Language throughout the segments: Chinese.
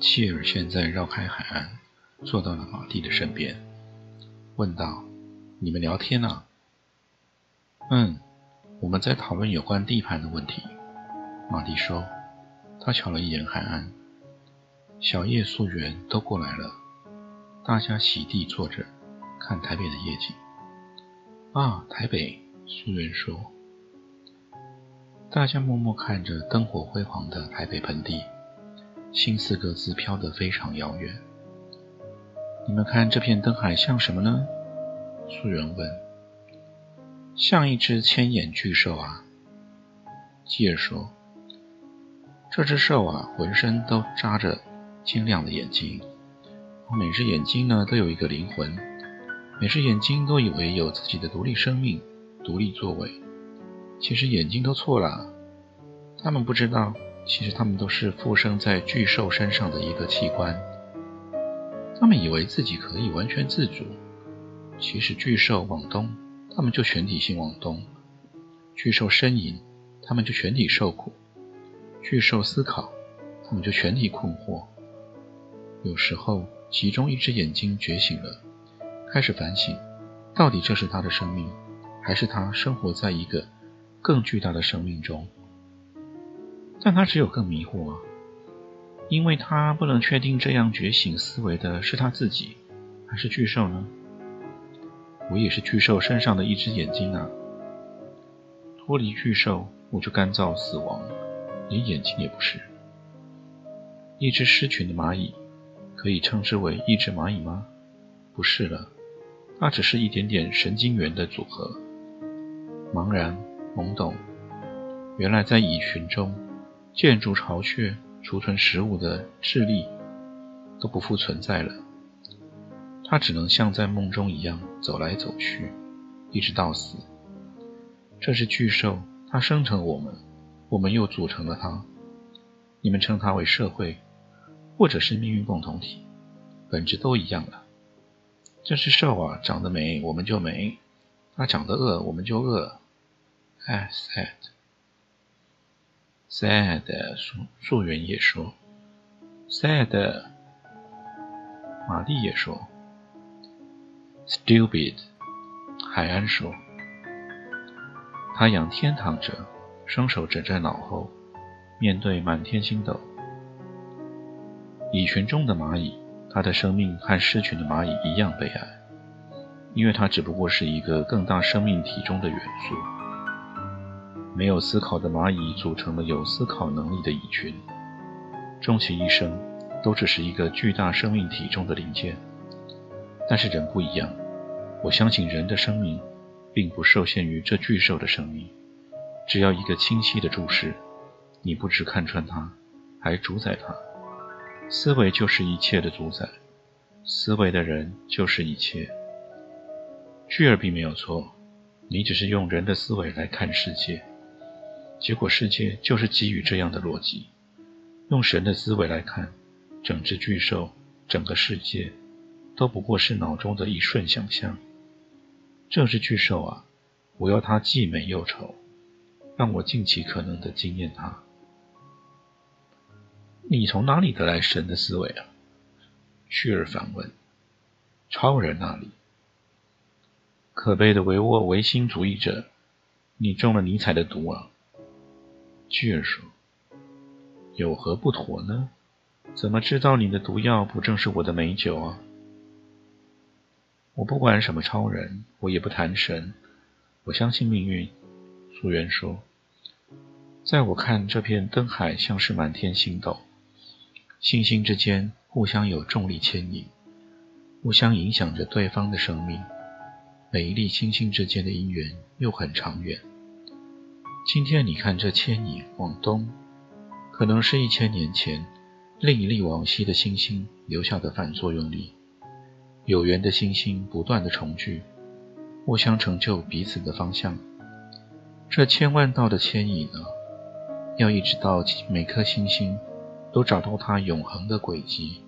契尔现在绕开海岸，坐到了马蒂的身边，问道：“你们聊天啊？”“嗯，我们在讨论有关地盘的问题。”马蒂说。他瞧了一眼海岸，小叶、素媛都过来了，大家席地坐着，看台北的夜景。啊，台北！素媛说。大家默默看着灯火辉煌的台北盆地。心四个字飘得非常遥远。你们看这片灯海像什么呢？素媛问。像一只千眼巨兽啊。基尔说。这只兽啊，浑身都扎着晶亮的眼睛，每只眼睛呢都有一个灵魂，每只眼睛都以为有自己的独立生命、独立作为。其实眼睛都错了，他们不知道。其实他们都是附生在巨兽身上的一个器官。他们以为自己可以完全自主。其实巨兽往东，他们就全体性往东；巨兽呻吟，他们就全体受苦；巨兽思考，他们就全体困惑。有时候，其中一只眼睛觉醒了，开始反省：到底这是他的生命，还是他生活在一个更巨大的生命中？但他只有更迷惑啊，因为他不能确定这样觉醒思维的是他自己，还是巨兽呢？我也是巨兽身上的一只眼睛啊！脱离巨兽，我就干燥死亡，连眼睛也不是。一只失群的蚂蚁，可以称之为一只蚂蚁吗？不是了，它只是一点点神经元的组合。茫然懵懂，原来在蚁群中。建筑巢穴、储存食物的智力都不复存在了，它只能像在梦中一样走来走去，一直到死。这是巨兽，它生成我们，我们又组成了它。你们称它为社会，或者是命运共同体，本质都一样了。这只兽啊，长得美，我们就美；它长得饿，我们就饿。哎，sad。sad，素素媛也说，sad，玛丽也说，stupid，海安说，他仰天躺着，双手枕在脑后，面对满天星斗。蚁群中的蚂蚁，它的生命和狮群的蚂蚁一样悲哀，因为它只不过是一个更大生命体中的元素。没有思考的蚂蚁组成了有思考能力的蚁群，终其一生都只是一个巨大生命体中的零件。但是人不一样，我相信人的生命并不受限于这巨兽的生命。只要一个清晰的注视，你不只看穿它，还主宰它。思维就是一切的主宰，思维的人就是一切。巨儿并没有错，你只是用人的思维来看世界。结果，世界就是基于这样的逻辑。用神的思维来看，整只巨兽、整个世界，都不过是脑中的一瞬想象。这只巨兽啊，我要它既美又丑，让我尽其可能的惊艳它。你从哪里得来神的思维啊？屈尔反问。超人那里。可悲的唯我唯心主义者，你中了尼采的毒啊！巨人说：“有何不妥呢？怎么知道你的毒药不正是我的美酒啊？”我不管什么超人，我也不谈神，我相信命运。素媛说：“在我看，这片灯海像是满天星斗，星星之间互相有重力牵引，互相影响着对方的生命。每一粒星星之间的姻缘又很长远。”今天你看这牵引往东，可能是一千年前另一粒往西的星星留下的反作用力。有缘的星星不断的重聚，互相成就彼此的方向。这千万道的牵引呢，要一直到每颗星星都找到它永恒的轨迹，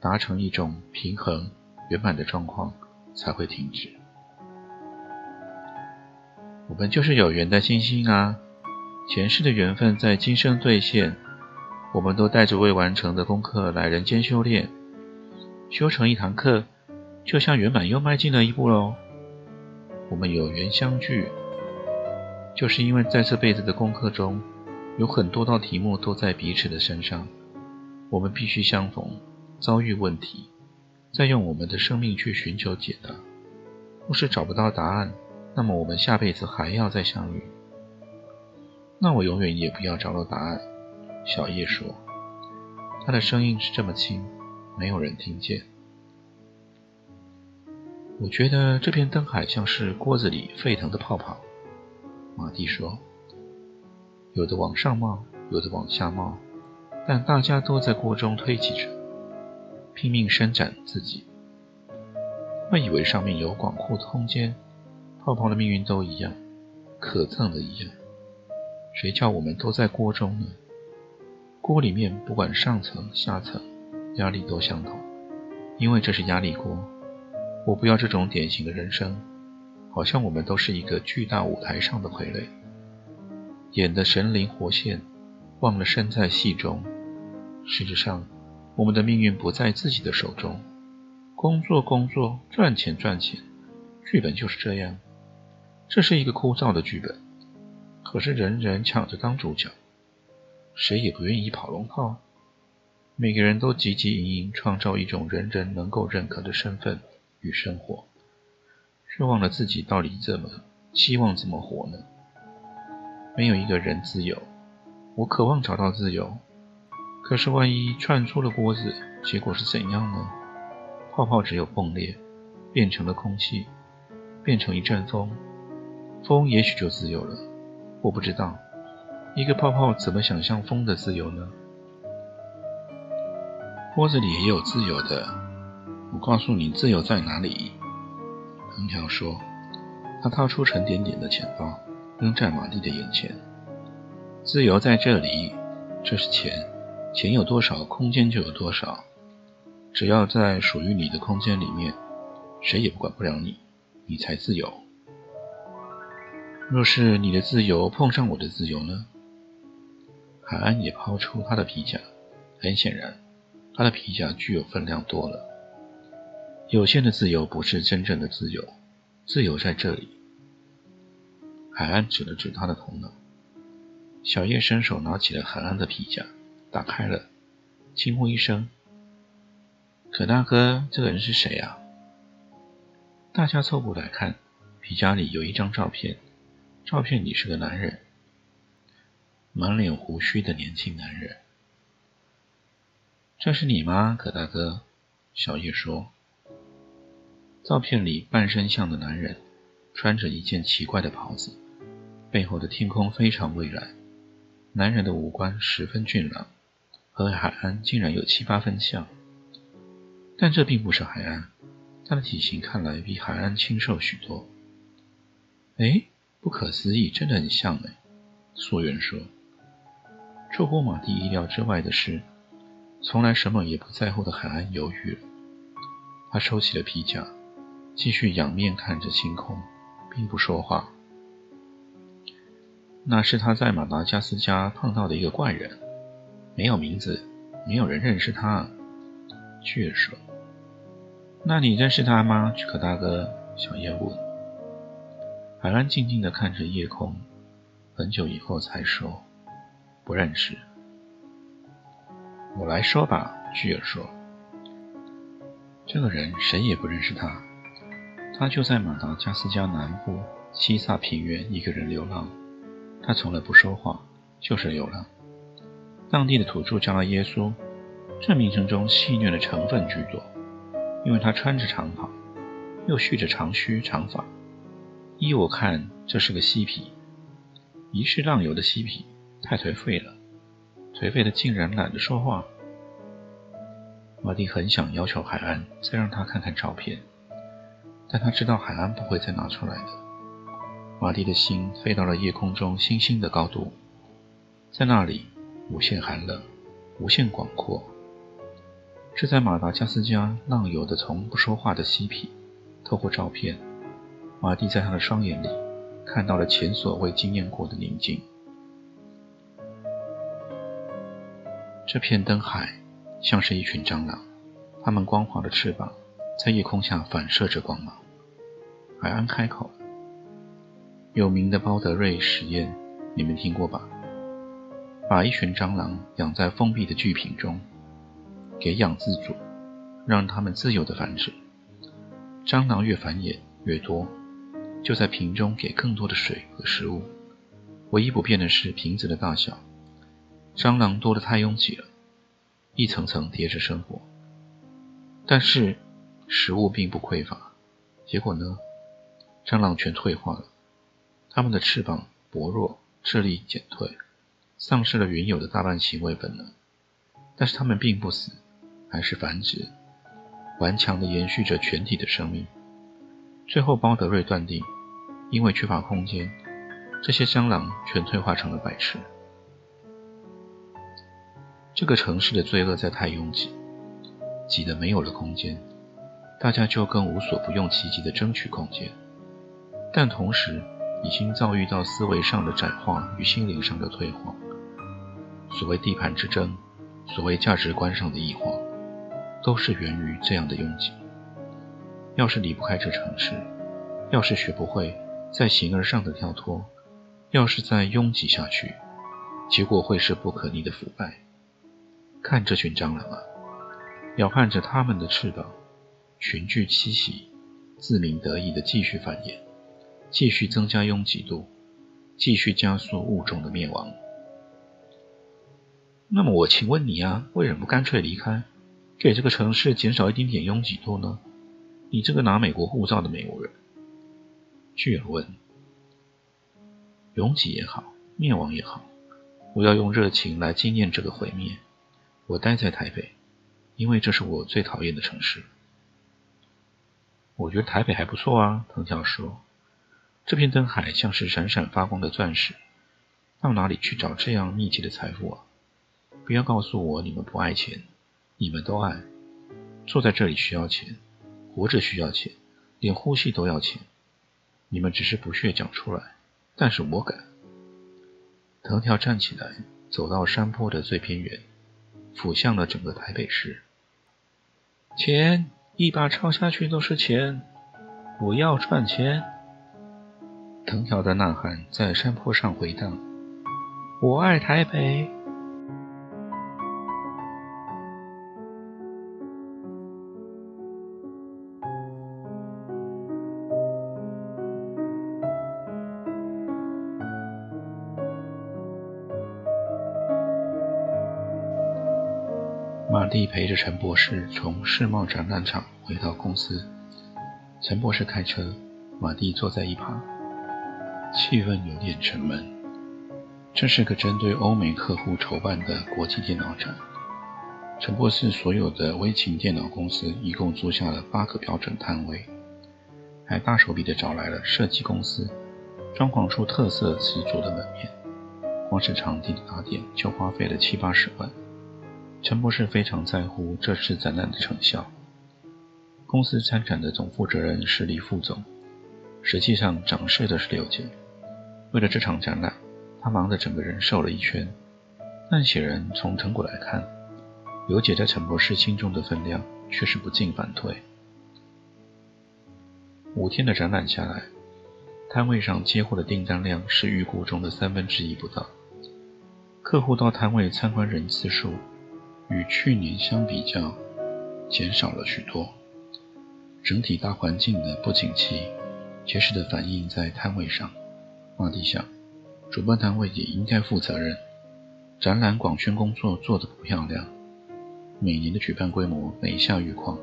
达成一种平衡圆满的状况，才会停止。我们就是有缘的星星啊，前世的缘分在今生兑现。我们都带着未完成的功课来人间修炼，修成一堂课。就像圆满又迈进了一步喽。我们有缘相聚，就是因为在这辈子的功课中，有很多道题目都在彼此的身上，我们必须相逢，遭遇问题，再用我们的生命去寻求解答。若是找不到答案，那么我们下辈子还要再相遇。那我永远也不要找到答案。小叶说，他的声音是这么轻，没有人听见。我觉得这片灯海像是锅子里沸腾的泡泡。马蒂说：“有的往上冒，有的往下冒，但大家都在锅中推挤着，拼命伸展自己。会以为上面有广阔的空间，泡泡的命运都一样，可憎的一样。谁叫我们都在锅中呢？锅里面不管上层下层，压力都相同，因为这是压力锅。”我不要这种典型的人生，好像我们都是一个巨大舞台上的傀儡，演得神灵活现，忘了身在戏中。事实上，我们的命运不在自己的手中。工作，工作，赚钱，赚钱，剧本就是这样。这是一个枯燥的剧本，可是人人抢着当主角，谁也不愿意跑龙套。每个人都汲汲营营，创造一种人人能够认可的身份。与生活，却忘了自己到底怎么希望怎么活呢？没有一个人自由。我渴望找到自由，可是万一串出了锅子，结果是怎样呢？泡泡只有崩裂，变成了空气，变成一阵风，风也许就自由了。我不知道，一个泡泡怎么想象风的自由呢？锅子里也有自由的。我告诉你，自由在哪里？藤条说。他掏出沉甸甸的钱包，扔在马蒂的眼前。自由在这里，这是钱，钱有多少，空间就有多少。只要在属于你的空间里面，谁也不管不了你，你才自由。若是你的自由碰上我的自由呢？海安也抛出他的皮夹，很显然，他的皮夹具有分量多了。有限的自由不是真正的自由，自由在这里。海安指了指他的头脑。小叶伸手拿起了海安的皮夹，打开了，惊呼一声：“可大哥，这个人是谁啊？”大家凑过来看，皮夹里有一张照片，照片里是个男人，满脸胡须的年轻男人。这是你吗，葛大哥？小叶说。照片里半身像的男人，穿着一件奇怪的袍子，背后的天空非常蔚蓝。男人的五官十分俊朗，和海安竟然有七八分像。但这并不是海安，他的体型看来比海安清瘦许多。哎，不可思议，真的很像哎！素媛说。出乎马蒂意料之外的是，从来什么也不在乎的海安犹豫了。他收起了皮夹。继续仰面看着星空，并不说话。那是他在马达加斯加碰到的一个怪人，没有名字，没有人认识他。巨人说：“那你认识他吗，可大哥？”小叶问。海安静静地看着夜空，很久以后才说：“不认识。”我来说吧，巨尔说：“这个人谁也不认识他。”他就在马达加斯加南部西萨平原一个人流浪，他从来不说话，就是流浪。当地的土著叫他耶稣，这名称中戏谑的成分居多，因为他穿着长袍，又蓄着长须长发。依我看，这是个嬉皮。一世浪游的嬉皮太颓废了，颓废的竟然懒得说话。马蒂很想要求海安再让他看看照片，但他知道海安不会再拿出来的。马蒂的心飞到了夜空中星星的高度，在那里无限寒冷，无限广阔。这在马达加斯加浪游的从不说话的嬉皮，透过照片，马蒂在他的双眼里看到了前所未经验过的宁静。这片灯海。像是一群蟑螂，它们光滑的翅膀在夜空下反射着光芒。海安开口：“有名的包德瑞实验，你们听过吧？把一群蟑螂养在封闭的巨瓶中，给养自主，让它们自由的繁殖。蟑螂越繁衍越多，就在瓶中给更多的水和食物。唯一不变的是瓶子的大小。蟑螂多得太拥挤了。”一层层叠着生活，但是食物并不匮乏。结果呢？蟑螂全退化了，它们的翅膀薄弱，智力减退，丧失了原有的大半行为本能。但是它们并不死，还是繁殖，顽强地延续着全体的生命。最后，包德瑞断定，因为缺乏空间，这些蟑螂全退化成了白痴。这个城市的罪恶在太拥挤，挤得没有了空间，大家就更无所不用其极地争取空间，但同时已经遭遇到思维上的窄化与心灵上的退化。所谓地盘之争，所谓价值观上的异化，都是源于这样的拥挤。要是离不开这城市，要是学不会在形而上的跳脱，要是再拥挤下去，结果会是不可逆的腐败。看这群蟑螂啊，摇撼着它们的翅膀，群聚栖息，自鸣得意地继续繁衍，继续增加拥挤度，继续加速物种的灭亡。那么我请问你啊，为什么不干脆离开，给这个城市减少一丁点拥挤度呢？你这个拿美国护照的美国人，巨尔问。拥挤也好，灭亡也好，我要用热情来纪念这个毁灭。我待在台北，因为这是我最讨厌的城市。我觉得台北还不错啊，藤条说。这片灯海像是闪闪发光的钻石，到哪里去找这样密集的财富啊？不要告诉我你们不爱钱，你们都爱。坐在这里需要钱，活着需要钱，连呼吸都要钱。你们只是不屑讲出来，但是我敢。藤条站起来，走到山坡的最边缘。俯向了整个台北市，钱一把抄下去都是钱，我要赚钱。藤条的呐喊在山坡上回荡，我爱台北。蒂陪着陈博士从世贸展览场回到公司。陈博士开车，马蒂坐在一旁。气氛有点沉闷。这是个针对欧美客户筹办的国际电脑展。陈博士所有的微型电脑公司一共租下了八个标准摊位，还大手笔的找来了设计公司，装潢出特色十足的门面。光是场地的打点就花费了七八十万。陈博士非常在乎这次展览的成效。公司参展的总负责人是李副总，实际上掌事的是刘姐。为了这场展览，他忙得整个人瘦了一圈。但显然从成果来看，刘姐在陈博士心中的分量却是不进反退。五天的展览下来，摊位上接货的订单量是预估中的三分之一不到。客户到摊位参观人次数。与去年相比较，减少了许多。整体大环境的不景气，切实的反映在摊位上。马蒂想，主办单位也应该负责任。展览广宣工作做得不漂亮，每年的举办规模每下愈况，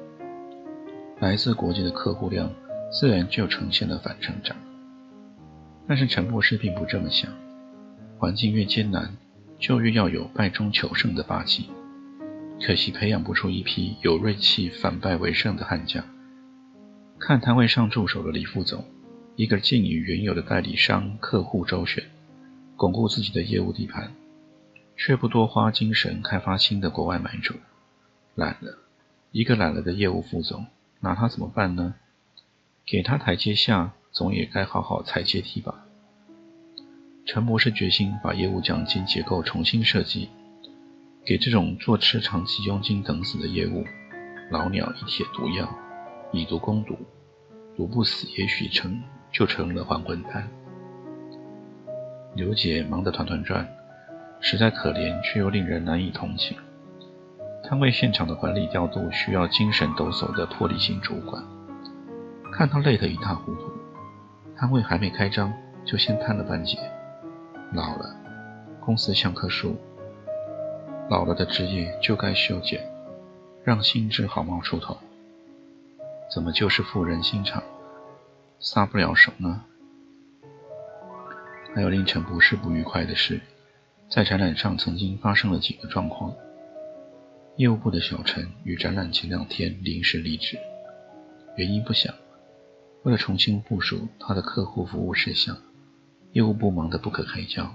来自国际的客户量自然就呈现了反成长。但是陈博士并不这么想，环境越艰难，就越要有败中求胜的霸气。可惜培养不出一批有锐气、反败为胜的悍将。看摊位上驻守的李副总，一个劲与原有的代理商、客户周旋，巩固自己的业务地盘，却不多花精神开发新的国外买主。懒了，一个懒了的业务副总，拿他怎么办呢？给他台阶下，总也该好好踩阶梯吧。陈博士决心把业务奖金结构重新设计，给这种坐吃长期佣金等死的业务，老鸟一帖毒药，以毒攻毒，毒不死也许成就成了还魂丹。刘姐忙得团团转，实在可怜却又令人难以同情。摊位现场的管理调度需要精神抖擞的魄力型主管，看他累得一塌糊涂，摊位还没开张就先瘫了半截。老了，公司像棵树，老了的枝叶就该修剪，让新枝好冒出头。怎么就是妇人心肠，撒不了手呢？还有令陈博士不愉快的是，在展览上曾经发生了几个状况。业务部的小陈与展览前两天临时离职，原因不详。为了重新部署他的客户服务事项。业务部忙得不可开交，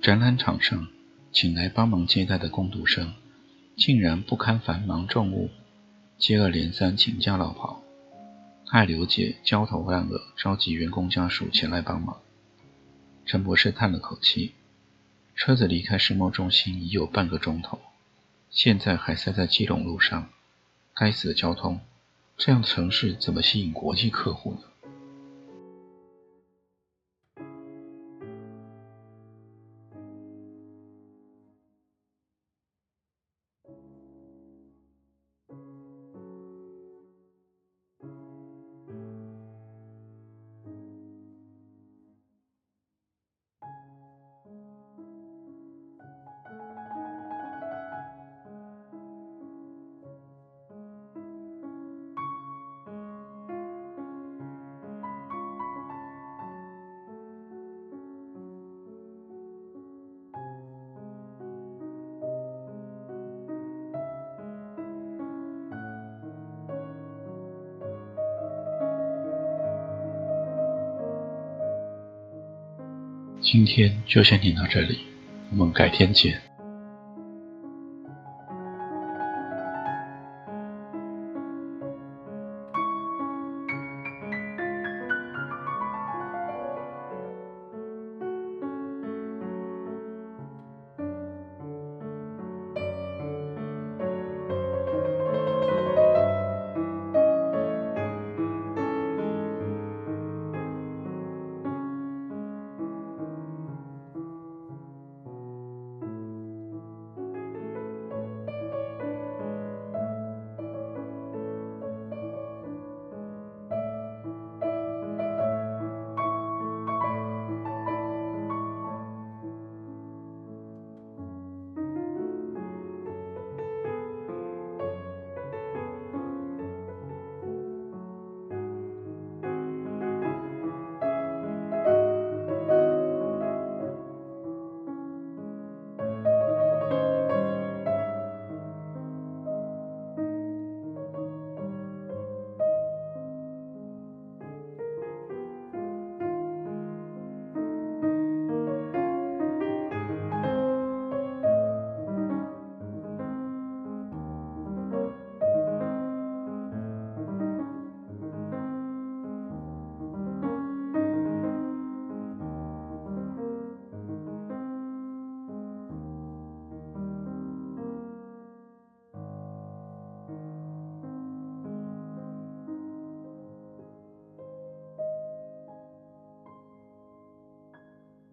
展览场上请来帮忙接待的工读生，竟然不堪繁忙重务，接二连三请假落跑，害刘姐焦头烂额，召集员工家属前来帮忙。陈博士叹了口气，车子离开世贸中心已有半个钟头，现在还塞在基隆路上，该死的交通，这样的城市怎么吸引国际客户呢？今天就先听到这里，我们改天见。